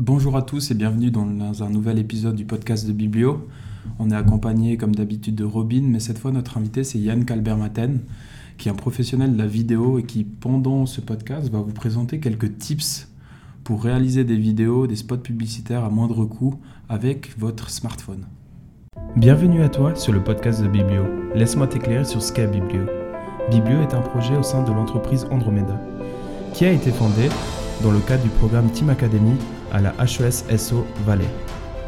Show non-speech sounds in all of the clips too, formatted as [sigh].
Bonjour à tous et bienvenue dans un nouvel épisode du podcast de Biblio. On est accompagné comme d'habitude de Robin, mais cette fois notre invité c'est Yann Calbermaten, qui est un professionnel de la vidéo et qui pendant ce podcast va vous présenter quelques tips pour réaliser des vidéos, des spots publicitaires à moindre coût avec votre smartphone. Bienvenue à toi sur le podcast de Biblio. Laisse-moi t'éclairer sur ce qu'est Biblio. Biblio est un projet au sein de l'entreprise Andromeda, qui a été fondé dans le cadre du programme Team Academy à la HES SO Valais.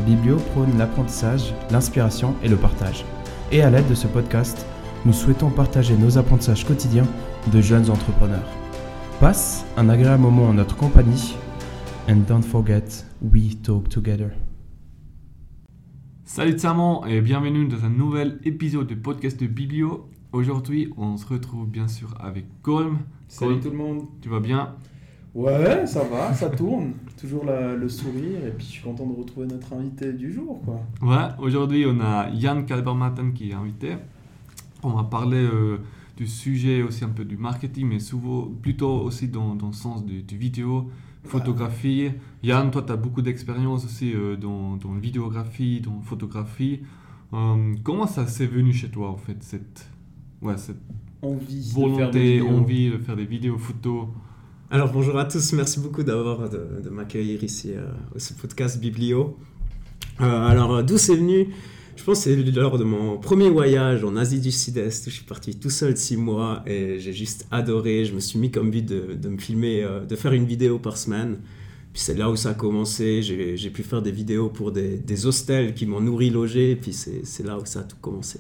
Biblio prône l'apprentissage, l'inspiration et le partage. Et à l'aide de ce podcast, nous souhaitons partager nos apprentissages quotidiens de jeunes entrepreneurs. Passe un agréable moment en notre compagnie and don't forget, we talk together. Salut Tsamon et bienvenue dans un nouvel épisode du podcast de Biblio. Aujourd'hui, on se retrouve bien sûr avec Colm. Salut Colm, tout le monde. Tu vas bien? Ouais, ça va, ça tourne. Toujours la- le sourire et puis je suis content de retrouver notre invité du jour quoi. Ouais, aujourd'hui on a Yann Calbermatten qui est invité. On va parler euh, du sujet aussi un peu du marketing, mais souvent plutôt aussi dans, dans le sens du, du vidéo, photographie. Yann, toi tu as beaucoup d'expérience aussi euh, dans, dans la vidéographie, dans la photographie. Euh, comment ça s'est venu chez toi en fait, cette, ouais, cette Envie volonté, envie de faire des vidéos, photos Alors bonjour à tous, merci beaucoup d'avoir de, m'accueillir ici euh, au ce podcast Biblio. Euh, alors d'où c'est venu? Je pense que c'est lors de mon premier voyage en Asie du Sud-Est où je suis parti tout seul six mois et j'ai juste adoré. Je me suis mis comme but de, me filmer, euh, de faire une vidéo par semaine. Puis c'est là où ça a commencé. J'ai pu faire des vidéos pour des, des hostels qui m'ont nourri, logé. Puis c'est là où ça a tout commencé.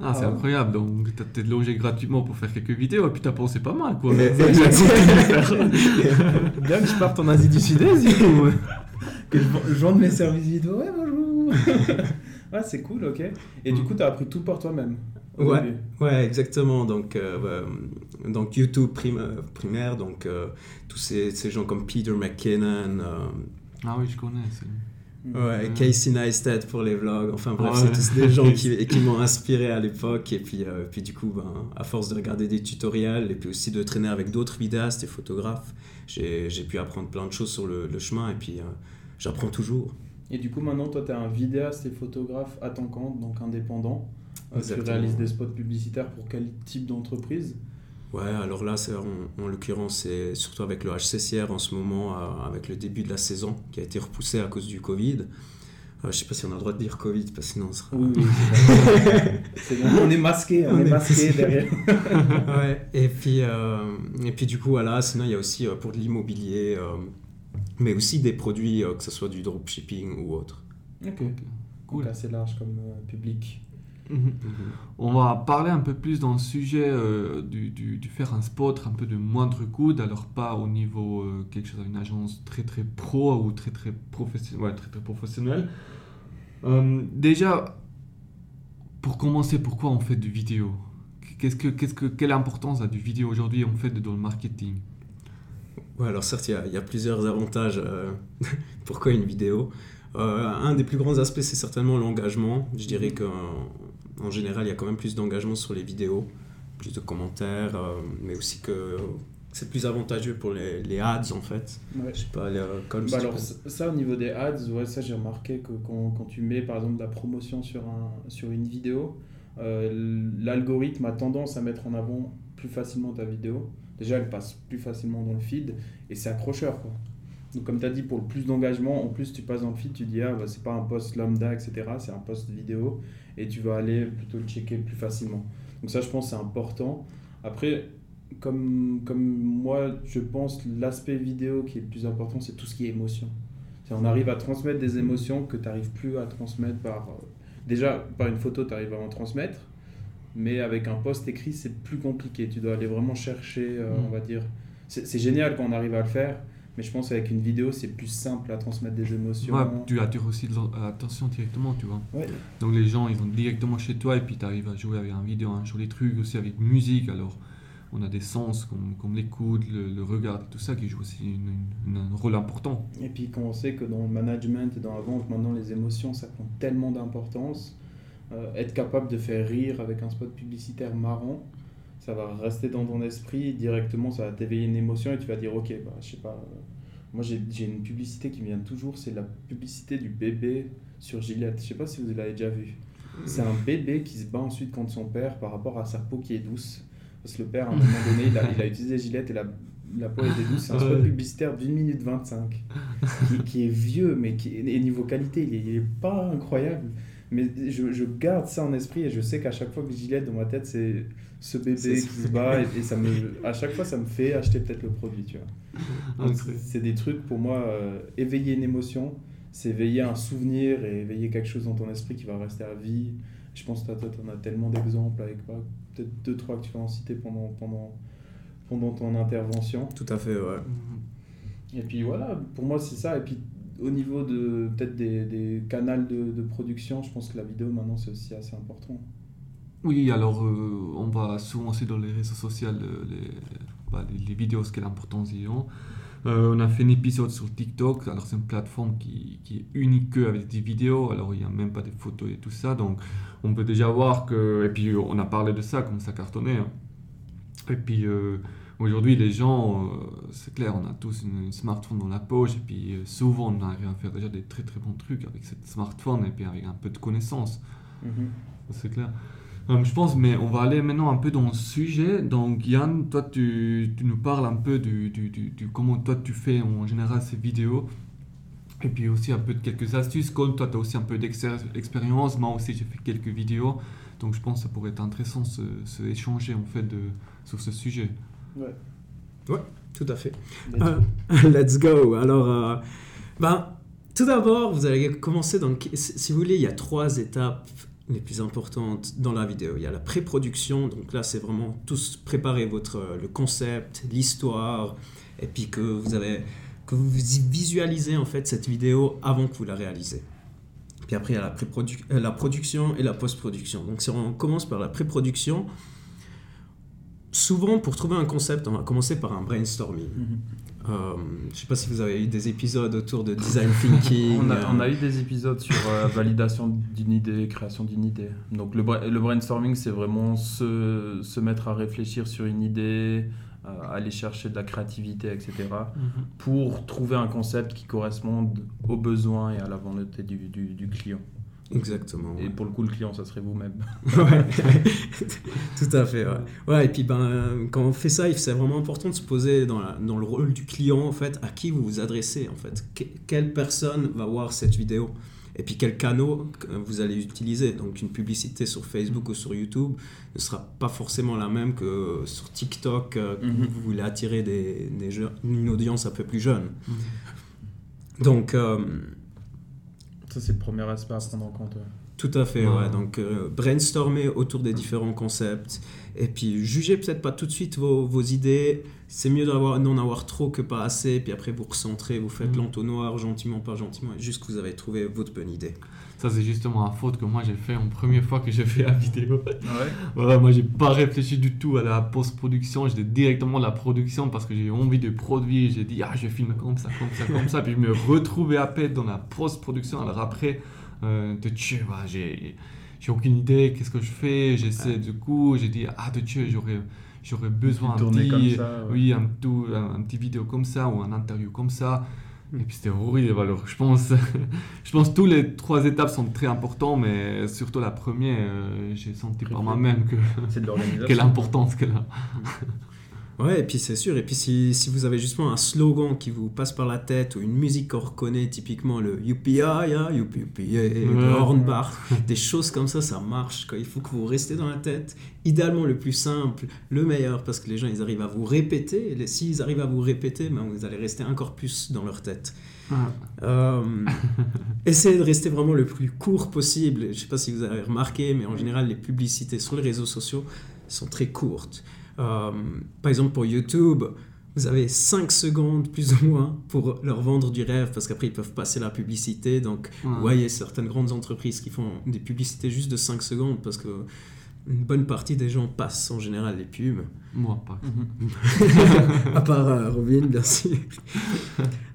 Ah, c'est Ah. incroyable. Donc, tu as peut-être logé gratuitement pour faire quelques vidéos et puis tu as pensé pas mal, quoi. Mais- [laughs] [laughs] Bien que je parte en Asie du Sud-Est, du coup. que je, je vende mes services vidéo. Ouais, bonjour. [laughs] ouais, c'est cool, ok. Et du coup, t'as appris tout par toi-même. au Ouais. début. Ouais, exactement. Donc, euh, donc YouTube prim- euh, primaire, donc euh, tous ces, ces gens comme Peter McKinnon, euh, Ah oui, je connais. Ouais, Mhm. Casey Neistat pour les vlogs. Enfin bref, Ouais. c'est tous des gens qui, [laughs] qui m'ont inspiré à l'époque. Et puis, euh, puis du coup, ben, à force de regarder des tutoriels et puis aussi de traîner avec d'autres vidéastes et photographes, j'ai j'ai pu apprendre plein de choses sur le, le chemin. Et puis, euh, j'apprends toujours. Et du coup, maintenant, toi, t'es un vidéaste et photographe à ton compte, donc indépendant. Euh, tu réalises des spots publicitaires pour quel type d'entreprise? Ouais, alors là, c'est en, en l'occurrence, c'est surtout avec le HCCR en ce moment, euh, avec le début de la saison qui a été repoussé à cause du Covid. Euh, je sais pas si on a le droit de dire Covid, parce que sinon on sera. Oui, oui. [laughs] bon. On est masqué, on, On est est masqué derrière. [laughs] ouais, et puis, euh, et puis du coup, voilà, sinon il y a aussi euh, pour de l'immobilier, euh, mais aussi des produits, euh, que ce soit du dropshipping ou autre. Ok. Cool. Assez large comme euh, Mhm. On va parler un peu plus dans le sujet euh, du, du, du faire un spot un peu de moindre coût, alors pas au niveau euh, quelque chose d'une agence très très pro ou très très professionnel, ouais, très très professionnel. Euh, déjà, pour commencer, pourquoi on fait du vidéo? Qu'est-ce que, qu'est-ce que, Quelle importance a du vidéo aujourd'hui en fait dans le marketing? Ouais, alors certes, il y a, il y a plusieurs avantages. [laughs] pourquoi une vidéo? Euh, Un des plus grands aspects, c'est certainement l'engagement. Je dirais qu'en en général, il y a quand même plus d'engagement sur les vidéos, plus de commentaires, euh, mais aussi que c'est plus avantageux pour les, les ads en fait. Ouais. Je sais pas, les, euh, comme Bah alors ça, au niveau des ads, ouais, ça j'ai remarqué que quand, quand tu mets par exemple de la promotion sur, un, sur une vidéo, euh, l'algorithme a tendance à mettre en avant plus facilement ta vidéo. Déjà elle passe plus facilement dans le feed et c'est accrocheur quoi. Donc comme tu as dit pour le plus d'engagement, en plus tu passes dans le feed, tu dis ah bah, c'est pas un post lambda etc. C'est un post vidéo et tu vas aller plutôt le checker plus facilement. Donc ça je pense c'est important. Après comme, comme moi, je pense l'aspect vidéo qui est le plus important, c'est tout ce qui est émotion. On arrive à transmettre des émotions que tu n'arrives plus à transmettre par... euh, déjà, par une photo, tu arrives à en transmettre, mais avec un post écrit, c'est plus compliqué. Tu dois aller vraiment chercher, euh, Mm. on va dire... C'est c'est génial quand on arrive à le faire, mais je pense qu'avec une vidéo, c'est plus simple à transmettre des émotions. Ouais, tu attires aussi l'attention directement, tu vois. Ouais. Donc les gens, ils vont directement chez toi et puis tu arrives à jouer avec un vidéo, un joli truc aussi avec musique. Alors on a des sens comme, comme l'écoute, le, le regard tout ça qui joue aussi une- une- un rôle important. Et puis quand on sait que dans le management et dans la vente, maintenant les émotions, ça prend tellement d'importance, euh, être capable de faire rire avec un spot publicitaire marrant, ça va rester dans ton esprit, directement ça va t'éveiller une émotion et tu vas dire ok, bah, je sais pas, euh, Moi, j'ai une publicité qui me vient toujours, c'est la publicité du bébé sur Gillette. Je sais pas si vous l'avez déjà vu. C'est un bébé qui se bat ensuite contre son père par rapport à sa peau qui est douce. Parce que le père, à un moment donné, il a, il a utilisé Gillette et la, la peau était douce. C'est un spot publicitaire d'une minute 25 qui, qui est vieux, mais qui et niveau qualité, il est, il est pas incroyable. Mais je, je garde ça en esprit et je sais qu'à chaque fois que Gillette dans ma tête, c'est ce bébé qui se bat et, et ça me, à chaque fois, ça me fait acheter peut-être le produit, tu vois. C'est- des trucs pour moi, euh, éveiller une émotion, c'est éveiller un souvenir et éveiller quelque chose dans ton esprit qui va rester à vie. Je pense que toi, tu en as tellement d'exemples avec pas peut-être deux, trois que tu vas en citer pendant, pendant, pendant ton intervention. Tout à fait, ouais. Mhm. Et puis voilà, pour moi c'est ça. Et puis au niveau de peut-être des, des canaux de, de production, je pense que la vidéo maintenant c'est aussi assez important. Oui, alors euh, on va souvent aussi dans les réseaux sociaux euh, les, bah, les, les vidéos, ce qu'elle l'importance ils ont. Euh, on a fait un épisode sur TikTok, alors c'est une plateforme qui, qui est unique que avec des vidéos, alors il n'y a même pas de photos et tout ça, donc on peut déjà voir que, et puis on a parlé de ça, comme ça cartonnait. hein. Et puis aujourd'hui les gens, euh, c'est clair, on a tous une, une smartphone dans la poche, et puis euh, souvent on arrive à faire déjà des très très bons trucs avec cette smartphone, et puis avec un peu de connaissances. Mhm. C'est clair. Euh, je pense, mais on va aller maintenant un peu dans le sujet. Donc, Yann, toi, tu, tu nous parles un peu du, du, du- du comment toi tu fais en général ces vidéos. Et puis aussi un peu de quelques astuces. Comme toi, tu as aussi un peu d'expérience. Moi aussi, j'ai fait quelques vidéos. Donc, je pense que ça pourrait être intéressant de se, se échanger en fait de, sur ce sujet. Ouais. Tout à fait. Let's Euh, go. [laughs] Let's go. Alors, euh, ben, tout d'abord, vous allez commencer. Donc, si vous voulez, il y a trois étapes les plus importantes dans la vidéo. Il y a la pré-production. Donc là, c'est vraiment tous préparer votre euh, le concept, l'histoire, et puis que vous avez que vous visualisez en fait cette vidéo avant que vous la réalisez. Puis après, il y a la, euh, la production et la post-production. Donc, si on commence par la pré-production, souvent, pour trouver un concept, on va commencer par un brainstorming. Mhm. Euh, je sais pas si vous avez eu des épisodes autour de design thinking. [laughs] On a, euh, on a eu des épisodes sur euh, [laughs] validation d'une idée, création d'une idée. Donc le, bra- le brainstorming, c'est vraiment se, se mettre à réfléchir sur une idée, euh, aller chercher de la créativité, etc. pour trouver un concept qui corresponde aux besoins et à la volonté du, du, du client. Exactement. Et pour le coup, le client, ça serait vous-même. [laughs] Ouais. [laughs] Tout à fait. Ouais. Ouais, et puis ben, quand on fait ça, c'est vraiment important de se poser dans, la- dans le rôle du client, en fait, à qui vous vous adressez, en fait. Que- quelle personne va voir cette vidéo? Et puis quel canot vous allez utiliser? Donc une publicité sur Facebook ou sur YouTube ne sera pas forcément la même que sur TikTok, que Mhm. vous voulez attirer des, une audience un peu plus jeune. Donc, euh, Ça, c'est le premier aspect à prendre en compte. Tout à fait, Ouais. ouais. Donc, euh, brainstormer autour des différents concepts. Et puis, jugez peut-être pas tout de suite vos, vos idées. C'est mieux d'avoir, n'en avoir trop que pas assez. Puis après, vous recentrez, vous faites Mhm. l'entonnoir gentiment, pas gentiment. Et juste que vous avez trouvé votre bonne idée. Ça, c'est justement la faute que moi j'ai fait en première fois que j'ai fait la vidéo. Ouais? Voilà, moi j'ai pas réfléchi du tout à la post-production, j'étais directement à la production parce que j'ai eu envie de produire, j'ai dit ah je vais filmer comme ça, comme ça, comme ça, puis je me retrouvais à peine dans la post-production, alors après, de Dieu, voilà, j'ai aucune idée, qu'est-ce que je fais, j'essaie du coup, j'ai dit ah de Dieu, j'aurais j'aurais besoin d'un comme petit, ça. ouais. oui, un, tout, un, un petit vidéo comme ça ou un interview comme ça. Et puis c'était horrible. Alors je pense, [laughs] je pense que tous les trois étapes sont très importantes, mais surtout la première, euh, j'ai senti par moi-même que de [laughs] l'organisation. quelle importance qu'elle a. [laughs] Ouais, et puis c'est sûr. Et puis, si, si vous avez justement un slogan qui vous passe par la tête ou une musique qu'on reconnaît, typiquement le UPI, yeah, UPI, le [laughs] Ouais. hornbar, des choses comme ça, ça marche. Quoi. Il faut que vous restez dans la tête. Idéalement, le plus simple, le meilleur, parce que les gens, ils arrivent à vous répéter. Et s'ils arrivent à vous répéter, ben, vous allez rester encore plus dans leur tête. Euh, [laughs] essayez de rester vraiment le plus court possible. Je ne sais pas si vous avez remarqué, mais en général, les publicités sur les réseaux sociaux sont très courtes. Euh, par exemple, pour YouTube, vous avez 5 secondes plus ou moins pour leur vendre du rêve, parce qu'après, ils peuvent passer la publicité. Donc, vous voyez certaines grandes entreprises qui font des publicités juste de 5 secondes, parce que une bonne partie des gens passent en général les pubs. Moi, pas. Mhm. [laughs] à part euh, Robin, bien sûr.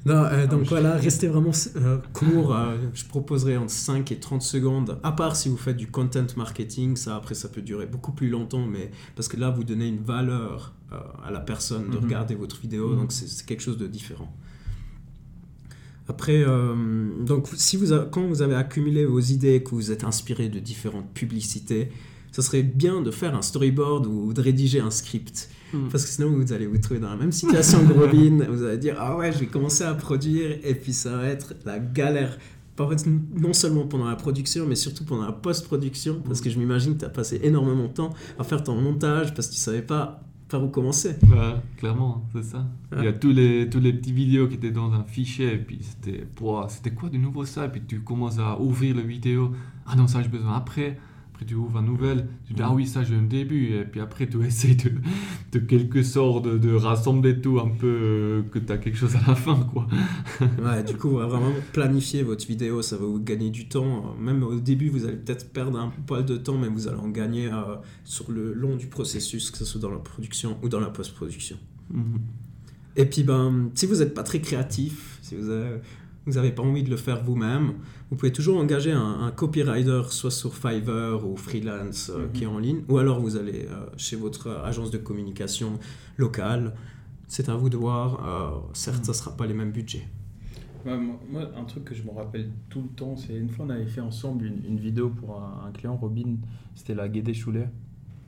non, euh, donc je- voilà, restez vraiment euh, court. euh, je proposerai entre 5 et 30 secondes. À part si vous faites du content marketing, ça après ça peut durer beaucoup plus longtemps, mais parce que là vous donnez une valeur euh, à la personne de Mhm. regarder votre vidéo, Mhm. donc c'est quelque chose de différent. Après, euh, donc si vous a- quand vous avez accumulé vos idées, que vous êtes inspiré de différentes publicités, ce serait bien de faire un storyboard ou de rédiger un script. Mm. Parce que sinon, vous allez vous trouver dans la même situation que Robin. [laughs] Vous allez dire, ah ouais, je vais commencer à produire, et puis ça va être la galère. Non seulement pendant la production, mais surtout pendant la post-production, parce que je m'imagine que tu as passé énormément de temps à faire ton montage, parce que tu savais pas par où commencer. Ouais, clairement, c'est ça. Il y a tous les, tous les petits vidéos qui étaient dans un fichier, et puis c'était, c'était quoi de nouveau ça? Et puis tu commences à ouvrir la vidéo. Ah non, ça j'ai besoin après. Après tu ouvres un nouvel, tu dis ah oui, ça j'ai un début. Et puis après tu [laughs] essayes de, de quelque sorte de, de rassembler tout un peu, euh, que tu as quelque chose à la fin, quoi. [laughs] Ouais, du coup, vraiment planifier votre vidéo, ça va vous gagner du temps. Même au début, vous allez peut-être perdre un poil de temps, mais vous allez en gagner euh, sur le long du processus, que ce soit dans la production ou dans la post-production. Mhm. Et puis, ben, si vous n'êtes pas très créatif, si vous avez, vous n'avez pas envie de le faire vous-même, vous pouvez toujours engager un, un copywriter, soit sur Fiverr ou Freelance, euh, Mhm. qui est en ligne, ou alors vous allez euh, chez votre agence de communication locale. C'est à vous de voir. Euh, certes, ça ne sera pas les mêmes budgets. Ouais, moi, un truc que je me rappelle tout le temps, c'est une fois on avait fait ensemble une, une vidéo pour un, un client, Robin, c'était la Guédé Choulet.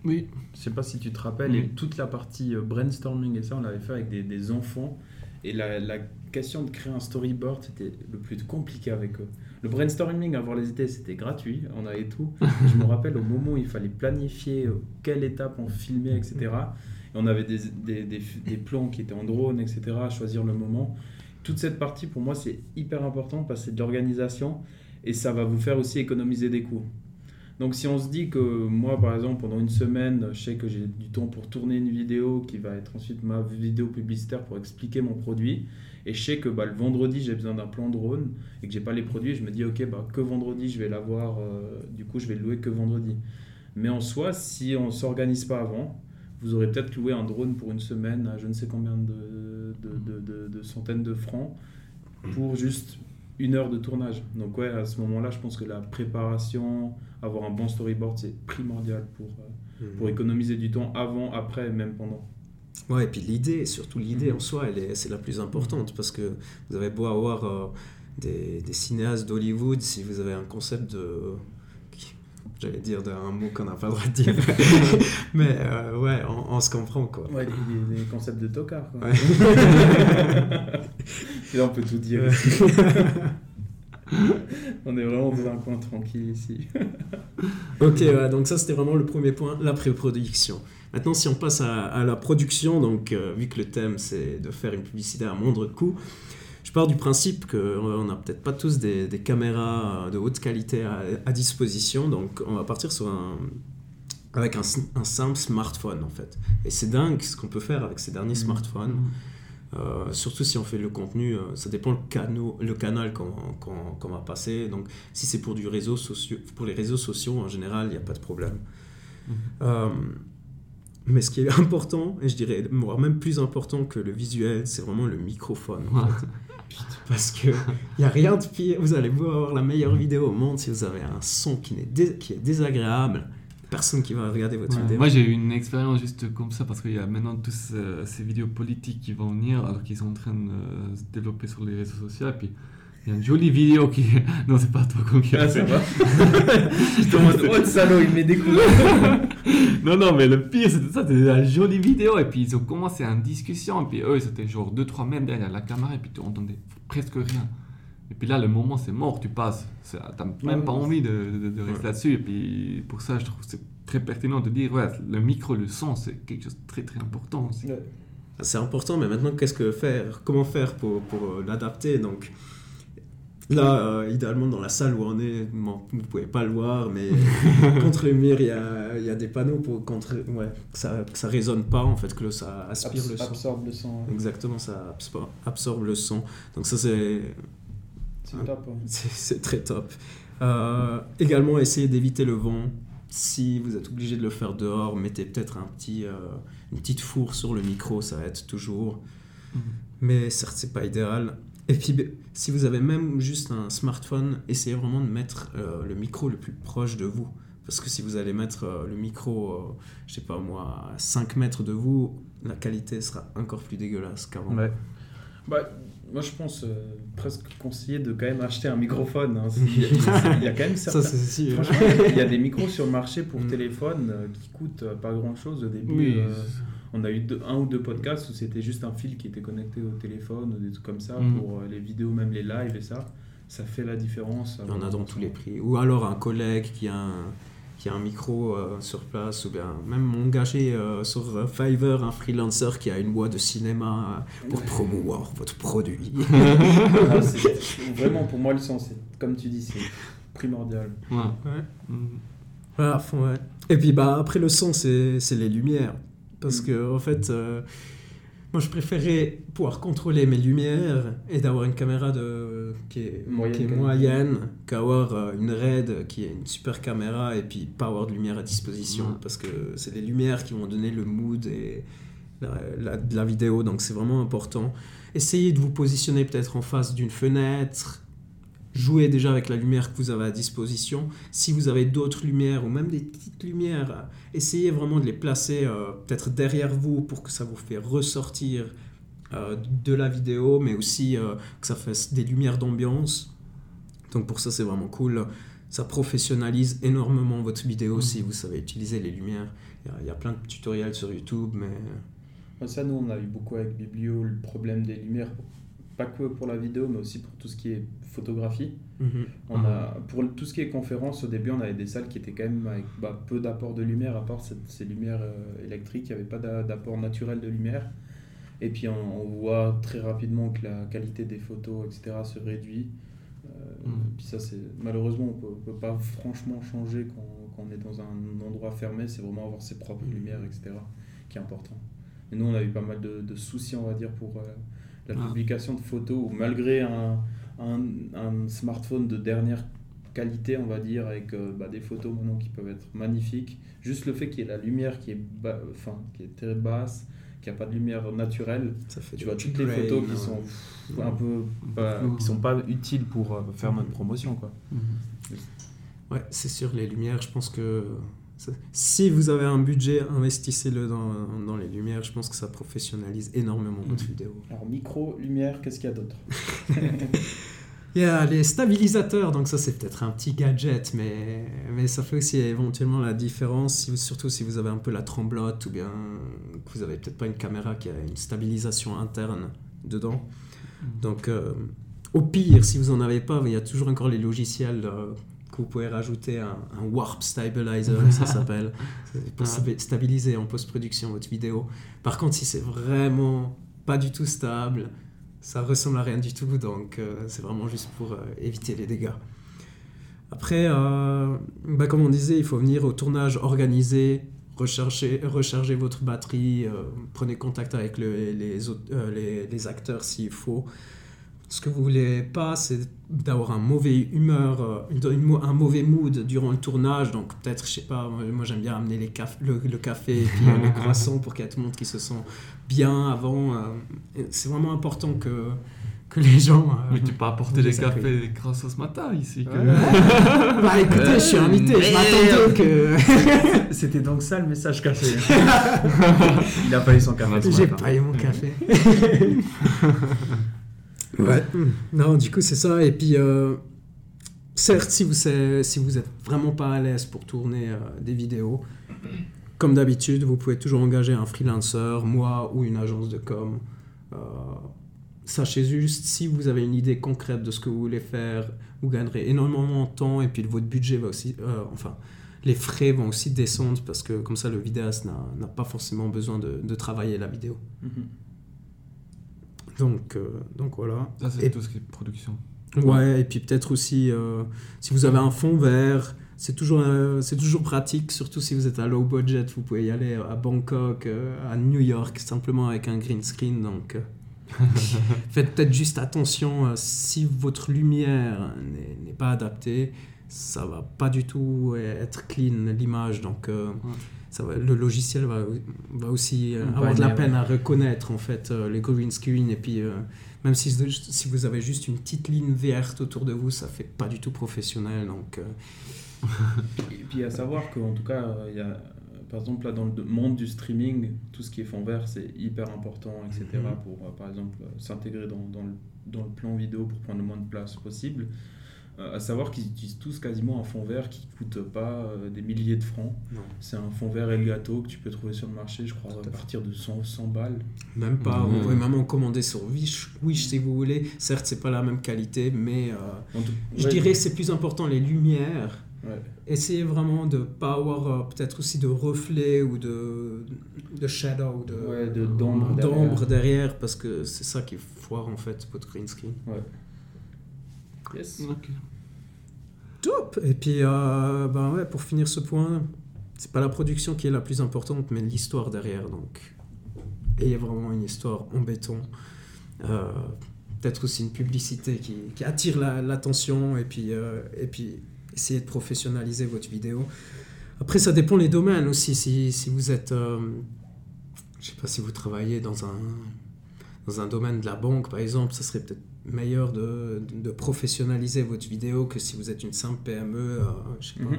Oui. Je sais pas si tu te rappelles, Oui. et toute la partie euh, brainstorming et ça, on l'avait fait avec des, des enfants. Et la, la question de créer un storyboard, c'était le plus compliqué avec eux. Le brainstorming, avoir les idées, c'était gratuit, on avait tout. [laughs] Je me rappelle au moment où il fallait planifier euh, quelle étape on filmait, etc. Et on avait des, des, des, des plans qui étaient en drone, etc. à choisir le moment. Toute cette partie, pour moi, c'est hyper important parce que c'est de l'organisation et ça va vous faire aussi économiser des coûts. Donc si on se dit que moi, par exemple, pendant une semaine, je sais que j'ai du temps pour tourner une vidéo qui va être ensuite ma vidéo publicitaire pour expliquer mon produit, et je sais que bah, le vendredi, j'ai besoin d'un plan drone, et que j'ai pas les produits, je me dis, ok, bah, que vendredi, je vais l'avoir, euh, du coup, je vais le louer que vendredi. Mais en soi, si on s'organise pas avant, vous aurez peut-être loué un drone pour une semaine à je ne sais combien de, de, de- de- de centaines de francs pour juste une heure de tournage. Donc ouais, à ce moment-là, je pense que la préparation, avoir un bon storyboard, c'est primordial pour, euh, pour économiser du temps avant, après et même pendant. Ouais, et puis l'idée, surtout l'idée Mhm. en soi, elle est, c'est la plus importante parce que vous avez beau avoir euh, des, des cinéastes d'Hollywood, si vous avez un concept de. J'allais dire d'un mot qu'on n'a pas le droit de dire. [laughs] Mais euh, ouais, on, on se comprend quoi. Ouais, des, des concepts de tocard. Quoi. Ouais. [laughs] [laughs] Et là, on peut tout dire. On est vraiment dans un coin tranquille ici. [laughs] Ok, ouais, donc ça c'était vraiment le premier point, la pré-production. Maintenant, si on passe à, à la production, donc euh, vu que le thème c'est de faire une publicité à moindre coût, je pars du principe qu'on n'a peut-être pas tous des, des caméras de haute qualité à, à disposition, donc on va partir sur un, avec un, simple smartphone en fait. Et c'est dingue ce qu'on peut faire avec ces derniers Mhm. smartphones. Euh, surtout si on fait le contenu, euh, ça dépend le, canal, le canal qu'on qu'on va passer. Donc, si c'est pour, du réseau socio, pour les réseaux sociaux, en général, il n'y a pas de problème. Mhm. Euh, mais ce qui est important, et je dirais voire même plus important que le visuel, c'est vraiment le microphone. en fait. Parce que il n'y a rien de pire. Vous allez avoir la meilleure vidéo au monde si vous avez un son qui, dés- qui est désagréable. Personne qui va regarder votre Ouais, vidéo. Moi, j'ai eu une expérience juste comme ça parce qu'il y a maintenant tous euh, ces vidéos politiques qui vont venir alors qu'ils sont en train de euh, se développer sur les réseaux sociaux. Et puis, il y a une jolie vidéo qui. [laughs] non, c'est pas toi comme qui a Ah, ça fait. va J'étais en mode, oh, le salaud, il met des coups. [laughs] Non, non, mais le pire, c'était ça, c'était la jolie vidéo. Et puis, ils ont commencé une discussion. Et puis, eux, c'était genre 2-3 mètres derrière la caméra. Et puis, tu entendais presque rien. Et puis là, le moment, c'est mort, tu passes. C'est- T'as même Ouais, pas envie de, de- de rester Ouais. là-dessus. Et puis, pour ça, je trouve que c'est très pertinent de dire, ouais, le micro, le son, c'est quelque chose de très, très important aussi. C'est important, mais maintenant, qu'est-ce que faire? Comment faire pour, pour euh, l'adapter? Donc, là, euh, idéalement, dans la salle où on est, bon, vous ne pouvez pas le voir, mais [laughs] contre le mur, il y a, il y a des panneaux pour contre, ouais, que ça ne résonne pas, en fait, que ça aspire le son. absorbe le ouais. Exactement, ça absor- absorbe le son. Donc, ça, c'est C'est top. [laughs] ouais. c'est très top. Euh, également, essayez d'éviter le vent. Si vous êtes obligé de le faire dehors, mettez peut-être un petit, euh, une petite fourre sur le micro, ça aide toujours. Mhm. Mais certes, c'est pas idéal. Et puis, si vous avez même juste un smartphone, essayez vraiment de mettre euh, le micro le plus proche de vous. Parce que si vous allez mettre euh, le micro, euh, je sais pas moi, à 5 mètres de vous, la qualité sera encore plus dégueulasse qu'avant. Bah, moi, je pense euh, presque conseiller de quand même acheter un microphone. hein. Il y, a- [laughs] il y a quand même certains. Ça, c'est sûr. Franchement, il y a des micros sur le marché pour Mm. téléphone euh, qui coûtent euh, pas grand chose au début. Oui. euh, on a eu deux- un ou deux podcasts où c'était juste un fil qui était connecté au téléphone ou des trucs comme ça Mm. pour euh, les vidéos, même les lives et ça. Ça fait la différence. Il y en a dans tous les prix. Ou alors un collègue qui a un, qui a un micro euh, sur place, ou bien même engager euh, sur euh, Fiverr un freelancer qui a une voix de cinéma pour promouvoir votre produit. [laughs] Ah, vraiment, pour moi, le son, c'est comme tu dis, c'est primordial. Ouais. Ouais. Voilà, à fond, ouais. Et puis bah, après le son, c'est c'est les lumières. Parce Mm. que en fait, euh, moi je préférais pouvoir contrôler mes lumières et d'avoir une caméra de, qui est Moyenne qu'avoir euh, une RED qui est une super caméra et puis pas avoir de lumière à disposition. Ouais. Parce que c'est les lumières qui vont donner le mood et la, la- de la vidéo, donc c'est vraiment important. Essayez de vous positionner peut-être en face d'une fenêtre. Jouez déjà avec la lumière que vous avez à disposition. Si vous avez d'autres lumières ou même des petites lumières, euh, essayez vraiment de les placer euh, peut-être derrière vous pour que ça vous fait ressortir euh, de la vidéo, mais aussi euh, que ça fasse des lumières d'ambiance. Donc pour ça, c'est vraiment cool. Ça professionnalise énormément votre vidéo si vous savez utiliser les lumières. Il y y, a plein de tutoriels sur YouTube, mais Ça, nous, on a eu beaucoup avec Biblio le problème des lumières, pas que pour la vidéo, mais aussi pour tout ce qui est photographie. Mhm. On a, pour tout ce qui est conférence, au début, on avait des salles qui étaient quand même avec bah, peu d'apport de lumière, à part cette- ces lumières euh, électriques, il n'y avait pas d'a- d'apport naturel de lumière. Et puis on, on voit très rapidement que la qualité des photos, etc., se réduit. Euh, Mm. Puis ça, c'est malheureusement, on peut, on peut pas franchement changer quand, quand on est dans un endroit fermé. C'est vraiment avoir ses propres Mm. lumières, etc., qui est important. Et nous, on a eu pas mal de, de soucis, on va dire, pour euh, la Ah. publication de photos, où malgré un, un, un smartphone de dernière qualité, on va dire, avec euh, bah, des photos maintenant qui peuvent être magnifiques. Juste le fait qu'il y ait la lumière qui est, ba- enfin, qui est très basse, qu'il n'y a pas de lumière naturelle, ça fait tu vois toutes les photos qui ouais. sont pff, un peu qui sont pas utiles pour euh, faire notre promotion quoi. Mhm. Ouais, c'est sûr, les lumières, je pense que si vous avez un budget, investissez-le dans, dans les lumières. Je pense que ça professionnalise énormément votre Mhm. vidéo. Alors micro, lumière, qu'est-ce qu'il y a d'autre? [laughs] Il y a les stabilisateurs, donc ça c'est peut-être un petit gadget, mais, mais ça fait aussi éventuellement la différence, si vous- surtout si vous avez un peu la tremblote ou bien que vous avez peut-être pas une caméra qui a une stabilisation interne dedans. Donc euh, au pire, si vous en avez pas, il y a toujours encore les logiciels euh, que vous pouvez rajouter, un, un warp stabilizer, ça s'appelle, [laughs] pour stabi- stabiliser en post-production votre vidéo. Par contre, si c'est vraiment pas du tout stable, ça ressemble à rien du tout, donc euh, c'est vraiment juste pour euh, éviter les dégâts. Après, euh, bah, comme on disait, il faut venir au tournage organisé, recharger, recharger votre batterie, prenez contact avec le- les, autres- les, les acteurs s'il faut. Ce que vous voulez pas, c'est d'avoir un mauvais humeur, euh, un mauvais mood durant le tournage. Donc peut-être, je sais pas, moi, j'aime bien amener les caf- le, le café et puis euh, les [laughs] croissants pour qu'il y ait tout le monde qui se sent bien avant. euh, c'est vraiment important que, que les gens... euh, Mais tu peux apporter des cafés et des croissants ce matin ici. que- Ouais. [laughs] bah écoutez, je suis invité, je m'attendais que... [laughs] C'était donc ça le message caché. Il a pas eu son café. ce J'ai pas eu mon café. Ouais. Non, du coup, c'est ça. Et puis, euh, certes, si vous, savez- si vous êtes vraiment pas à l'aise pour tourner euh, des vidéos, comme d'habitude, vous pouvez toujours engager un freelancer, moi ou une agence de com. Euh, sachez juste, si vous avez une idée concrète de ce que vous voulez faire, vous gagnerez énormément de temps et puis votre budget va aussi... euh, enfin, les frais vont aussi descendre parce que comme ça, le vidéaste n'a pas forcément besoin de, de travailler la vidéo. Mhm. Donc, euh, donc voilà. Ça, c'est Et- tout ce qui est production. Ouais, et puis peut-être aussi, euh, si vous avez un fond vert, c'est toujours, euh, c'est toujours pratique, surtout si vous êtes à low budget, vous pouvez y aller à Bangkok, euh, à New York, simplement avec un green screen. Donc, euh, [laughs] faites peut-être juste attention, euh, si votre lumière n'est n'est pas adaptée, ça va pas du tout être clean l'image. Donc, euh, Ouais. Ça va- le logiciel va, va aussi euh, avoir de la peine ouais. à reconnaître en fait euh, les green screen et puis euh, même si, si vous avez juste une petite ligne verte autour de vous, ça fait pas du tout professionnel. Donc, euh, [laughs] Et puis à savoir qu'en tout cas, il y a, par exemple, là, dans le monde du streaming, tout ce qui est fond vert, c'est hyper important, etc. Mhm. Pour, euh, par exemple, euh, s'intégrer dans, dans le, dans le plan vidéo pour prendre le moins de place possible. Euh, à savoir qu'ils utilisent tous quasiment un fond vert qui coûte pas euh, des milliers de francs. C'est un fond vert Elgato que tu peux trouver sur le marché, je crois, à partir de 100, 100 balles. Même pas, Mhm. on pourrait même en commander sur Wish, Wish si vous voulez. Certes, c'est pas la même qualité, mais euh, tout- je ouais, dirais que c'est plus important les lumières. ouais. Essayez vraiment de pas avoir euh, peut-être aussi de reflets ou de, de shadow, de, Ouais, de- d'ombre derrière. d'ombre derrière, parce que c'est ça qui foire en fait votre green screen. Yes. Ok. Top Et puis, euh, ben ouais, pour finir ce point, c'est pas la production qui est la plus importante, mais l'histoire derrière. Donc, ayez vraiment une histoire en béton. Euh, Peut-être aussi une publicité qui, qui attire la- l'attention et, puis euh, et puis essayez de professionnaliser votre vidéo. Après, ça dépend les domaines aussi. Si, si vous êtes. euh, je sais pas si vous travaillez dans un, dans un domaine de la banque, par exemple, ça serait peut-être meilleur de, de professionnaliser votre vidéo que si vous êtes une simple PME, euh, je sais pas,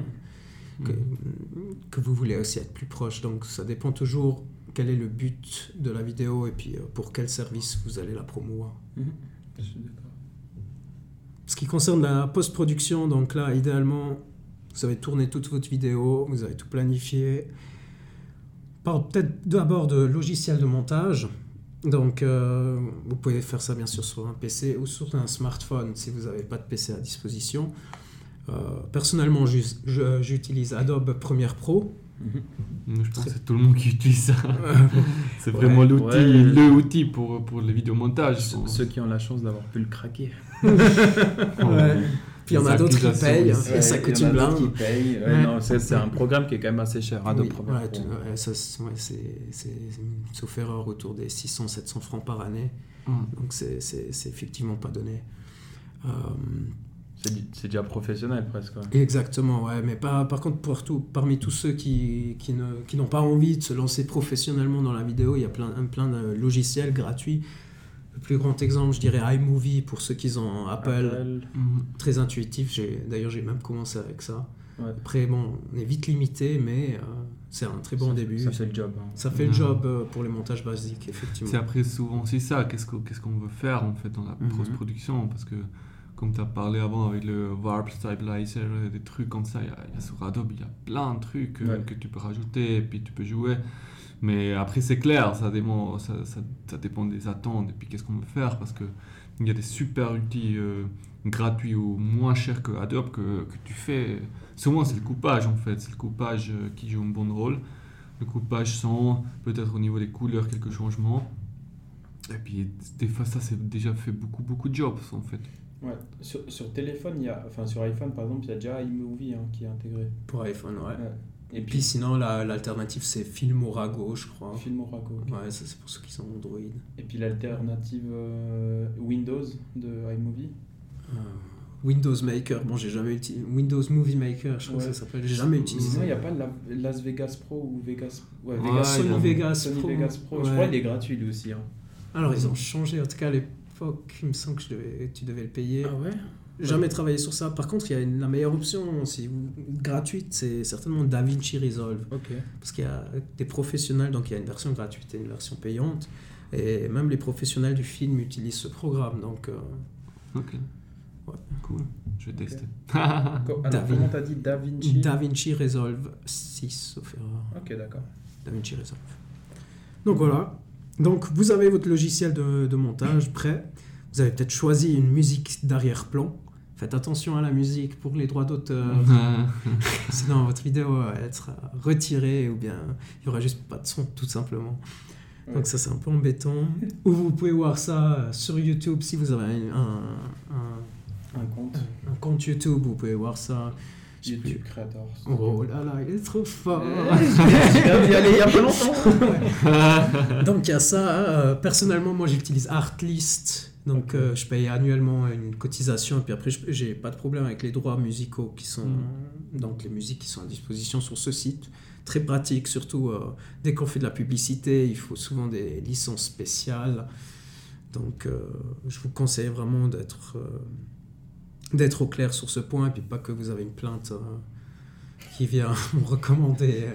Mhm. que, que vous voulez aussi être plus proche. Donc ça dépend toujours quel est le but de la vidéo et puis euh, pour quel service vous allez la promouvoir. Suis d'accord. Ce qui concerne la post-production, donc là, idéalement, vous avez tourné toute votre vidéo, vous avez tout planifié. Parle peut-être d'abord de logiciel de montage. Donc, euh, vous pouvez faire ça bien sûr sur un PC ou sur un smartphone si vous n'avez pas de PC à disposition. Euh, personnellement, j'utilise Adobe Premiere Pro. Je pense que c'est tout le monde qui utilise ça. [laughs] C'est Ouais, vraiment l'outil, ouais. le outil pour, pour les vidéomontages. Ceux- Ceux qui ont la chance d'avoir pu le craquer. [laughs] [laughs] Ouais. Puis il y en a d'autres qui payent ici. et ça coûte il y en une a d'autres blinde. qui payent. Ouais, Ouais. non, c'est c'est un programme qui est quand même assez cher. Adobe Oui, Premiere ouais, Pro. tu- ouais, ça, c'est- ouais, c'est, c'est- sauf erreur, autour des 600-700 francs par année. Hum. Donc c'est, c'est, c'est effectivement pas donné. Euh, C'est déjà professionnel presque. ouais. exactement, ouais. Mais par contre, pour tout, parmi tous ceux qui, qui, ne, qui n'ont pas envie de se lancer professionnellement dans la vidéo, il y a plein, plein de logiciels gratuits. Le plus grand exemple, je dirais iMovie pour ceux qui ont Apple. Apple. Hum. Très intuitif. J'ai, d'ailleurs, j'ai même commencé avec ça. Ouais. Après, bon, on est vite limité, mais euh, c'est un très bon Ça- début. Ça fait le job. hein. Ça fait le Mhm. job euh, pour les montages basiques, effectivement. C'est après souvent c'est ça, qu'est-ce qu'on qu'est-ce qu'on veut faire en fait dans la Mhm. post-production parce que comme tu as parlé avant avec le Warp Stabilizer et des trucs comme ça, il y a, il y a sur Adobe, il y a plein de trucs euh, Ouais. que tu peux rajouter et puis tu peux jouer. Mais après c'est clair, ça dépend, ça, ça, ça dépend des attentes et puis qu'est-ce qu'on veut faire parce que il y a des super outils euh, gratuits ou moins chers que Adobe que, que tu fais. Souvent c'est le coupage en fait, c'est le coupage euh, qui joue un bon rôle. Le coupage son, peut-être au niveau des couleurs quelques changements. Et puis des fois ça c'est déjà fait beaucoup beaucoup de jobs en fait. Ouais. Sur, sur téléphone, il y a, enfin sur iPhone par exemple, il y a déjà iMovie hein, qui est intégré. Pour iPhone, ouais. Ouais. Et puis, puis sinon, la- l'alternative, c'est Filmorago, je crois. Filmorago. ok. Ouais, ça c'est pour ceux qui sont Android. Et puis l'alternative euh, Windows de iMovie. Euh, Windows Maker, bon, j'ai jamais utilisé. Windows Movie Maker, je crois Ouais. que ça s'appelle. J'ai jamais utilisé. Sinon, il n'y a pas la- Las Vegas Pro ou Vegas. Ouais, Ouais, Vegas Sony Vegas Sony Pro. Vegas Pro. Je crois qu'il est gratuit lui aussi. hein. Alors, ils ont changé. En tout cas, à l'époque, il me semble que je devais- tu devais le payer. ouais? Jamais travaillé sur ça. Par contre, il y a une- la meilleure option, si vous- gratuite, c'est certainement DaVinci Resolve. Ok. Parce qu'il y a des professionnels, donc il y a une version gratuite et une version payante. Et même les professionnels du film utilisent ce programme. Donc, euh, Ok. Ouais. Cool. Je vais tester. [laughs] Alors, comment t'as dit Da Vinci DaVinci Resolve 6, sauf erreur. Ok, d'accord. DaVinci Resolve. Donc voilà. Donc vous avez votre logiciel de, de montage prêt. Vous avez peut-être choisi une musique d'arrière-plan. Faites attention à la musique pour les droits d'auteur. [laughs] [laughs] Sinon votre vidéo euh, elle sera retirée ou bien il y aura juste pas de son tout simplement. Ouais. Donc ça c'est un peu embêtant. Ou vous pouvez voir ça euh, sur YouTube si vous avez un, un- compte. un compte YouTube, vous pouvez voir ça. YouTube Creators. Oh là là, il est trop fort. J'ai [laughs] y aller il y a pas longtemps. Donc il y a ça. euh, personnellement, moi j'utilise Artlist. Donc euh, je paye annuellement une cotisation et puis après je- j'ai pas de problème avec les droits musicaux qui sont Mm. donc les musiques qui sont à disposition sur ce site. Très pratique, surtout euh, dès qu'on fait de la publicité, il faut souvent des licences spéciales. Donc euh, je vous conseille vraiment d'être d'être au clair sur ce point et puis pas que vous avez une plainte qui vient [laughs] me recommander.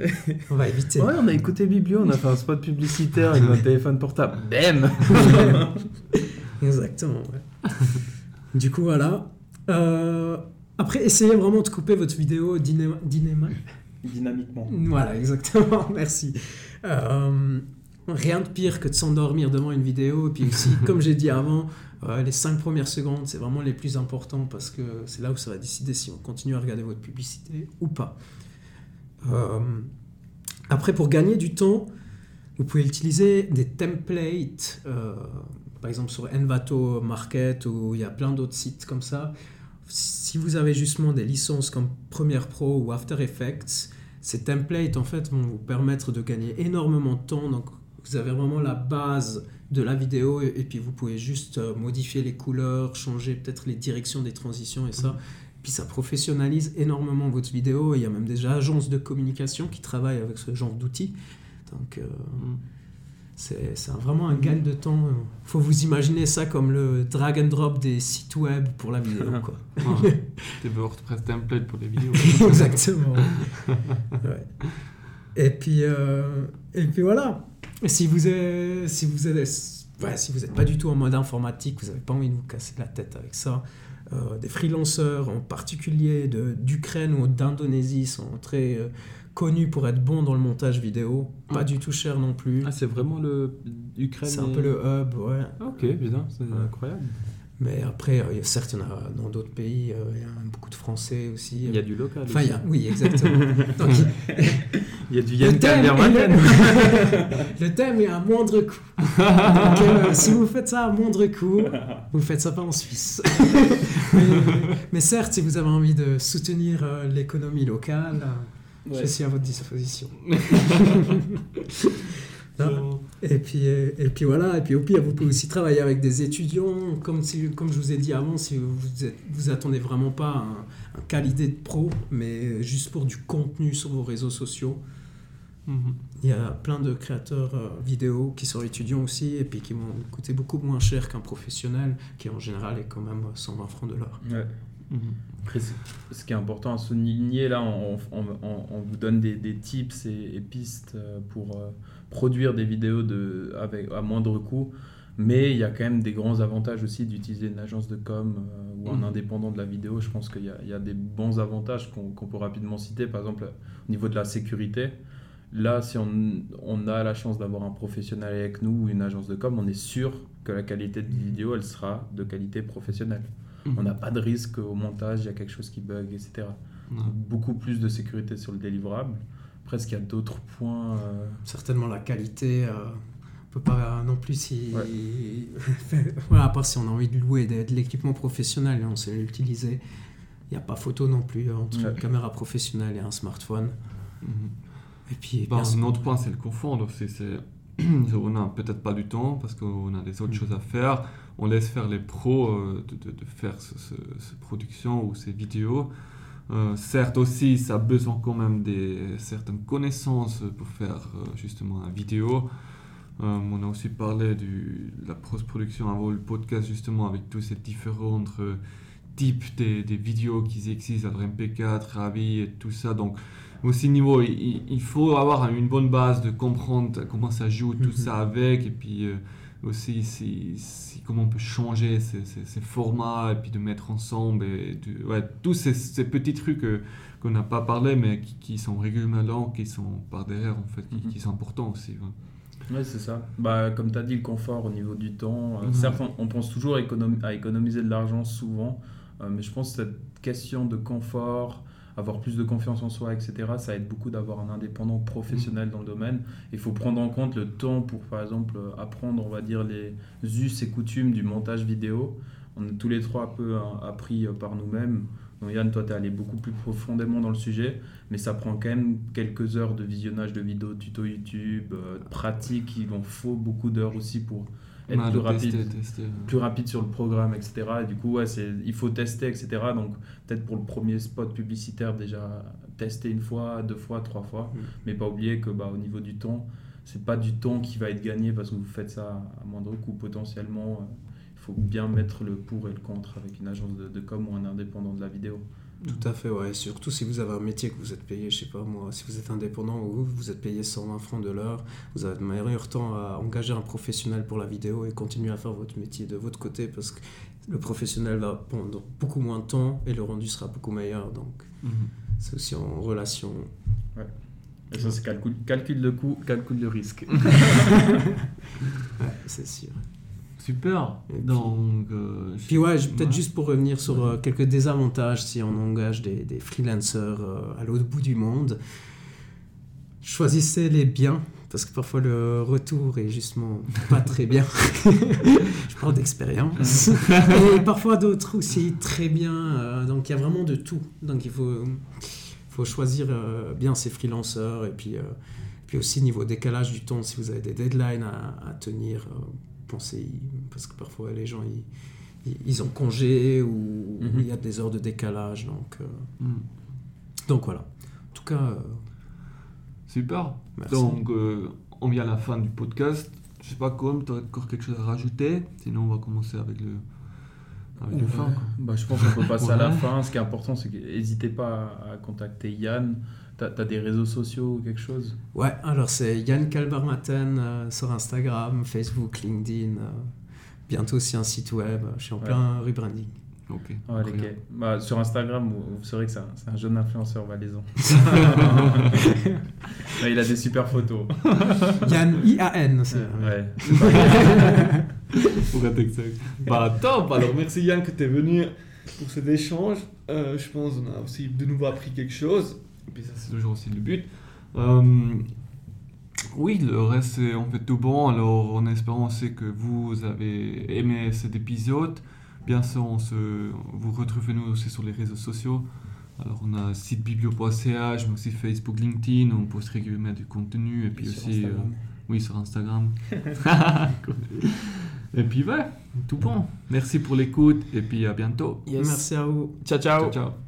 euh, [laughs] on va éviter. Ouais, on a écouté Biblio, on a fait un spot publicitaire avec notre téléphone portable. Bam [laughs] Exactement. ouais. du coup, voilà. Euh, après, essayez vraiment de couper votre vidéo dynéma- Dynamiquement. Voilà, exactement. Merci. Euh, rien de pire que de s'endormir devant une vidéo. Et puis aussi, comme j'ai dit avant, euh, les 5 premières secondes, c'est vraiment les plus importants parce que c'est là où ça va décider si on continue à regarder votre publicité ou pas. Euh, après, pour gagner du temps, vous pouvez utiliser des templates, euh, par exemple sur Envato Market ou il y a plein d'autres sites comme ça. Si vous avez justement des licences comme Premiere Pro ou After Effects, ces templates en fait vont vous permettre de gagner énormément de temps. Donc vous avez vraiment la base de la vidéo et, et puis vous pouvez juste euh, modifier les couleurs, changer peut-être les directions des transitions et ça. Puis ça professionnalise énormément votre vidéo. Il y a même déjà agences de communication qui travaillent avec ce genre d'outils. Donc euh, c'est c'est vraiment un gain de temps. Il faut vous imaginer ça comme le drag and drop des sites web pour la vidéo. [laughs] Quoi. Ouais. [laughs] Des WordPress templates pour les vidéos. [laughs] Exactement. Ouais. Et puis, euh, et puis voilà. Si vous êtes, si vous êtes, ouais, si vous n'êtes pas du tout en mode informatique, vous n'avez pas envie de vous casser la tête avec ça. euh, des freelanceurs en particulier d'Ukraine ou d'Indonésie sont très euh, connus pour être bons dans le montage vidéo. Pas du tout cher non plus. Ah, c'est vraiment le Ukraine. C'est un et- peu le hub, ouais. Ah, ok, putain, c'est incroyable. Mais après, euh, certes, il y en a dans d'autres pays, euh, il y a beaucoup de Français aussi. Il y a du local. Enfin, il y aussi. a- oui, exactement. [laughs] Donc, [laughs] Il y a du Yann le, [laughs] le thème est à moindre coût. Donc, euh, si vous faites ça à moindre coût, vous faites ça pas en Suisse. mais, mais certes, si vous avez envie de soutenir euh, l'économie locale, je suis à votre disposition. Non. Et puis, euh, et puis voilà, et puis au pire, vous pouvez aussi travailler avec des étudiants. Comme, si, comme je vous ai dit avant, si vous êtes, vous attendez vraiment pas un, un qualité de pro, mais juste pour du contenu sur vos réseaux sociaux. Mhm. Il y a plein de créateurs euh, vidéo qui sont étudiants aussi et puis qui vont coûter beaucoup moins cher qu'un professionnel qui en général est quand même 120 francs de l'heure. Ouais. Mhm. Ce qui est important à souligner, là, on, on- on- on vous donne des, des tips et, et pistes euh, pour euh, produire des vidéos de, avec, à moindre coût. Mais il y a quand même des grands avantages aussi d'utiliser une agence de com euh, ou un Mhm. indépendant de la vidéo. Je pense qu'il y, y a des bons avantages qu'on peut rapidement citer. Par exemple, au niveau de la sécurité. Là, si on, on a la chance d'avoir un professionnel avec nous ou une agence de com, on est sûr que la qualité de vidéo, elle sera de qualité professionnelle. Mhm. On n'a pas de risque au montage, il y a quelque chose qui bug, etc. Donc, beaucoup plus de sécurité sur le délivrable. Après, est-ce qu'il y a d'autres points euh, Certainement la qualité, euh, on peut pas non plus si... Ouais. [laughs] voilà, à part si on a envie de louer de, de l'équipement professionnel et on sait l'utiliser. Il n'y a pas photo non plus euh, entre Ouais. une caméra professionnelle et un smartphone. Mhm. Et puis, Bah, un autre point, c'est le c'est- [clears throat] on n'a peut-être pas du temps parce qu'on a des autres Mm. choses à faire. On laisse faire les pros euh, de, de- de faire ce, ce- ces productions ou ces vidéos. Euh, certes aussi, ça a besoin quand même des certaines connaissances pour faire euh, justement la vidéo. Euh, on a aussi parlé de la post-production avant le podcast justement avec tous ces différents types des, des vidéos qui existent, alors MP4, RAVI et tout ça. Donc aussi niveau, il- faut avoir une bonne base de comprendre comment ça joue tout Mhm. ça avec et puis euh, aussi si, si- comment on peut changer ces, ces- ces formats et puis de mettre ensemble et de- ouais, tous ces, ces petits trucs euh, qu'on n'a pas parlé mais qui, qui sont régulièrement, qui sont par derrière en fait, qui, Mhm. qui sont importants aussi. ouais. Ouais, c'est ça. Bah, comme tu as dit, le confort au niveau du temps. euh, Mhm. Certes, on, on pense toujours à, économ- à économiser de l'argent souvent, euh, mais je pense que cette question de confort, avoir plus de confiance en soi, etc., ça aide beaucoup d'avoir un indépendant professionnel dans le domaine. Il faut prendre en compte le temps pour, par exemple, euh, apprendre, on va dire, les us et coutumes du montage vidéo. On est tous les trois un peu hein, appris euh, par nous-mêmes. Donc Yann, toi, tu es allé beaucoup plus profondément dans le sujet, mais ça prend quand même quelques heures de visionnage de vidéos, tuto YouTube, euh, pratiques. Il en faut beaucoup d'heures aussi pour être plus de rapide, tester, tester. plus rapide sur le programme, etc. Et du coup, ouais, il faut tester, etc. Donc peut-être pour le premier spot publicitaire, déjà tester une fois, deux fois, trois fois, Mm. mais pas oublier que bah, au niveau du temps, c'est pas du temps qui va être gagné parce que vous faites ça à moindre coût potentiellement. euh, il faut bien mettre le pour et le contre avec une agence de, de com ou un indépendant de la vidéo. Tout à fait, ouais. Surtout si vous avez un métier que vous êtes payé, je sais pas moi, si vous êtes indépendant ou vous êtes payé 120 francs de l'heure, vous avez de meilleur temps à engager un professionnel pour la vidéo et continuer à faire votre métier de votre côté parce que le professionnel va prendre beaucoup moins de temps et le rendu sera beaucoup meilleur. Donc Mhm. c'est aussi en relation. Et ça, c'est calcul, calcul de coût, calcul de risque. [laughs] Ouais, c'est sûr. Super. Puis- Donc, euh, Puis ouais, peut-être Ouais. juste pour revenir sur euh, quelques désavantages si on engage des, des freelancers euh, à l'autre bout du monde, choisissez les biens parce que parfois le retour est justement pas très bien. [laughs] je parle d'expérience. [laughs] Et parfois d'autres aussi très bien. donc il y a vraiment de tout. Donc il faut, faut choisir bien ses freelancers et puis, puis aussi niveau décalage du temps, si vous avez des deadlines à, à tenir, pensez parce que parfois les gens ils, ils- ont congé ou Mhm. il y a des heures de décalage. Donc, euh, mhm. donc voilà. En tout cas, euh, super. merci. Donc, euh, on vient à la fin du podcast. Je sais pas, comme tu as encore quelque chose à rajouter? Sinon, on va commencer avec le, avec le fin. quoi. Bah, je pense qu'on peut passer à la fin. Ce qui est important, c'est que n'hésitez pas à contacter Yann. T'as as des réseaux sociaux ou quelque chose? Ouais, alors c'est Yann Calbarmaten euh, sur Instagram, Facebook, LinkedIn. euh, bientôt aussi un site web. Je suis en Ouais. plein rebranding. Ok. Ouais, Incroyable. lesquels bah, Sur Instagram, vous, vous saurez que c'est un, jeune influenceur valaisan. [laughs] Ouais, il a des super photos. [laughs] Yann, I-A-N. c'est- Ouais. Pour être exact. Bah top, alors merci Yann que tu es venu pour cet échange. Euh, je pense qu'on a aussi de nouveau appris quelque chose. Et puis ça c'est toujours aussi le but. Euh, oui, le reste c'est en fait tout bon. Alors en espérant aussi que vous avez aimé cet épisode. Bien sûr, on se, vous retrouvez nous aussi sur les réseaux sociaux. Alors on a site biblio.ch, mais aussi Facebook, LinkedIn. On poste régulièrement du contenu. Et puis Sur aussi... euh, Instagram. oui, sur Instagram. [laughs] Et puis, ouais, tout bon. Merci pour l'écoute et puis à bientôt. Yes. Merci à vous. Ciao, ciao. ciao. ciao.